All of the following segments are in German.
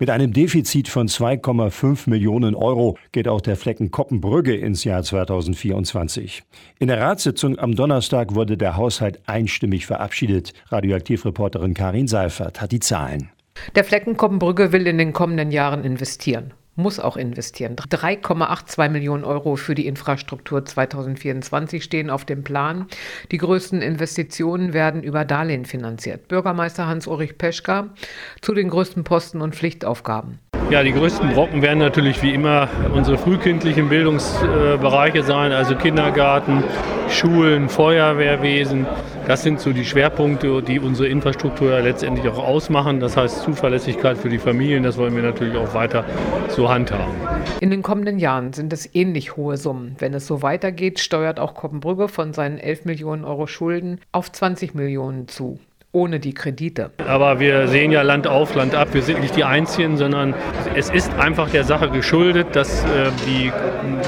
Mit einem Defizit von 2,5 Millionen Euro geht auch der Flecken Koppenbrügge ins Jahr 2024. In der Ratssitzung am Donnerstag wurde der Haushalt einstimmig verabschiedet. Radioaktivreporterin Karin Seifert hat die Zahlen. Der Flecken Koppenbrügge will in den kommenden Jahren investieren muss auch investieren. 3,82 Millionen Euro für die Infrastruktur 2024 stehen auf dem Plan. Die größten Investitionen werden über Darlehen finanziert. Bürgermeister Hans-Ulrich Peschka zu den größten Posten und Pflichtaufgaben. Ja, die größten Brocken werden natürlich wie immer unsere frühkindlichen Bildungsbereiche sein, also Kindergarten, Schulen, Feuerwehrwesen. Das sind so die Schwerpunkte, die unsere Infrastruktur ja letztendlich auch ausmachen. Das heißt Zuverlässigkeit für die Familien, das wollen wir natürlich auch weiter so handhaben. In den kommenden Jahren sind es ähnlich hohe Summen. Wenn es so weitergeht, steuert auch Koppenbrügge von seinen 11 Millionen Euro Schulden auf 20 Millionen zu ohne die Kredite. Aber wir sehen ja Land auf, Land ab. Wir sind nicht die Einzigen, sondern es ist einfach der Sache geschuldet, dass äh, die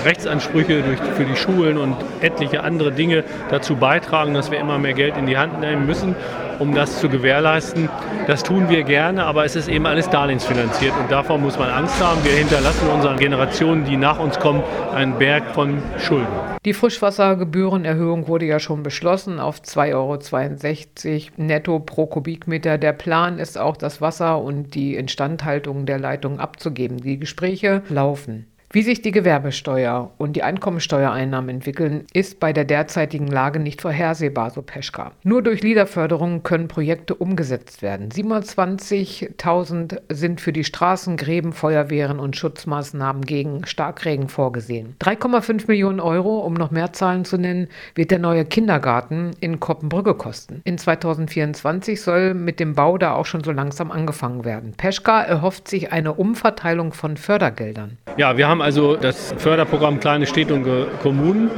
Rechtsansprüche für die Schulen und etliche andere Dinge dazu beitragen, dass wir immer mehr Geld in die Hand nehmen müssen, um das zu gewährleisten. Das tun wir gerne, aber es ist eben alles darlehensfinanziert und davor muss man Angst haben. Wir hinterlassen unseren Generationen, die nach uns kommen, einen Berg von Schulden. Die Frischwassergebührenerhöhung wurde ja schon beschlossen auf 2,62 Euro netto pro Kubikmeter. Der Plan ist auch, das Wasser und die Instandhaltung der Leitung abzugeben. Die Gespräche laufen. Wie sich die Gewerbesteuer und die Einkommensteuereinnahmen entwickeln, ist bei der derzeitigen Lage nicht vorhersehbar, so Peschka. Nur durch Liederförderung können Projekte umgesetzt werden. 27.000 sind für die Straßen, Gräben, Feuerwehren und Schutzmaßnahmen gegen Starkregen vorgesehen. 3,5 Millionen Euro, um noch mehr Zahlen zu nennen, wird der neue Kindergarten in Koppenbrügge kosten. In 2024 soll mit dem Bau da auch schon so langsam angefangen werden. Peschka erhofft sich eine Umverteilung von Fördergeldern. Ja, wir haben also das Förderprogramm Kleine Städte und Kommunen.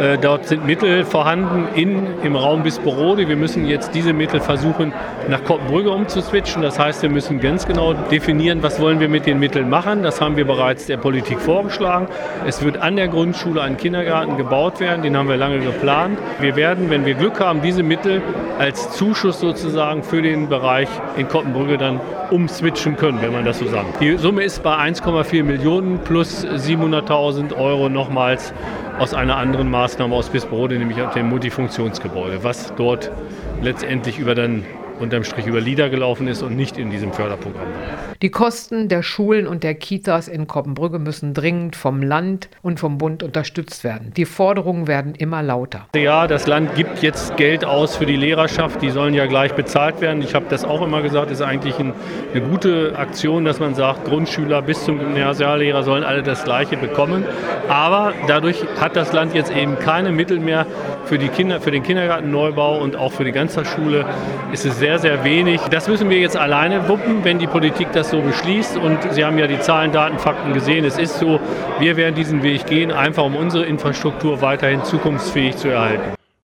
Äh, dort sind Mittel vorhanden in, im Raum Bisperode. Wir müssen jetzt diese Mittel versuchen, nach Koppenbrügge umzuswitchen. Das heißt, wir müssen ganz genau definieren, was wollen wir mit den Mitteln machen. Das haben wir bereits der Politik vorgeschlagen. Es wird an der Grundschule ein Kindergarten gebaut werden. Den haben wir lange geplant. Wir werden, wenn wir Glück haben, diese Mittel als Zuschuss sozusagen für den Bereich in Koppenbrügge dann umswitchen können, wenn man das so sagt. Die Summe ist bei 1,4 Millionen plus 700.000 Euro nochmals aus einer anderen Maßnahme aus Bisperode, nämlich aus dem Multifunktionsgebäude, was dort letztendlich über dann unterm Strich über LIDA gelaufen ist und nicht in diesem Förderprogramm. Die Kosten der Schulen und der Kitas in Koppenbrügge müssen dringend vom Land und vom Bund unterstützt werden. Die Forderungen werden immer lauter. Ja, das Land gibt jetzt Geld aus für die Lehrerschaft. Die sollen ja gleich bezahlt werden. Ich habe das auch immer gesagt, ist eigentlich ein, eine gute Aktion, dass man sagt, Grundschüler bis zum Gymnasiallehrer sollen alle das Gleiche bekommen. Aber dadurch hat das Land jetzt eben keine Mittel mehr für, die Kinder, für den Kindergartenneubau und auch für die Ganztagsschule ist es sehr, sehr wenig. Das müssen wir jetzt alleine wuppen, wenn die Politik das so beschließt. Und Sie haben ja die Zahlen, Daten, Fakten gesehen. Es ist so, wir werden diesen Weg gehen, einfach um unsere Infrastruktur weiterhin zukunftsfähig zu erhalten.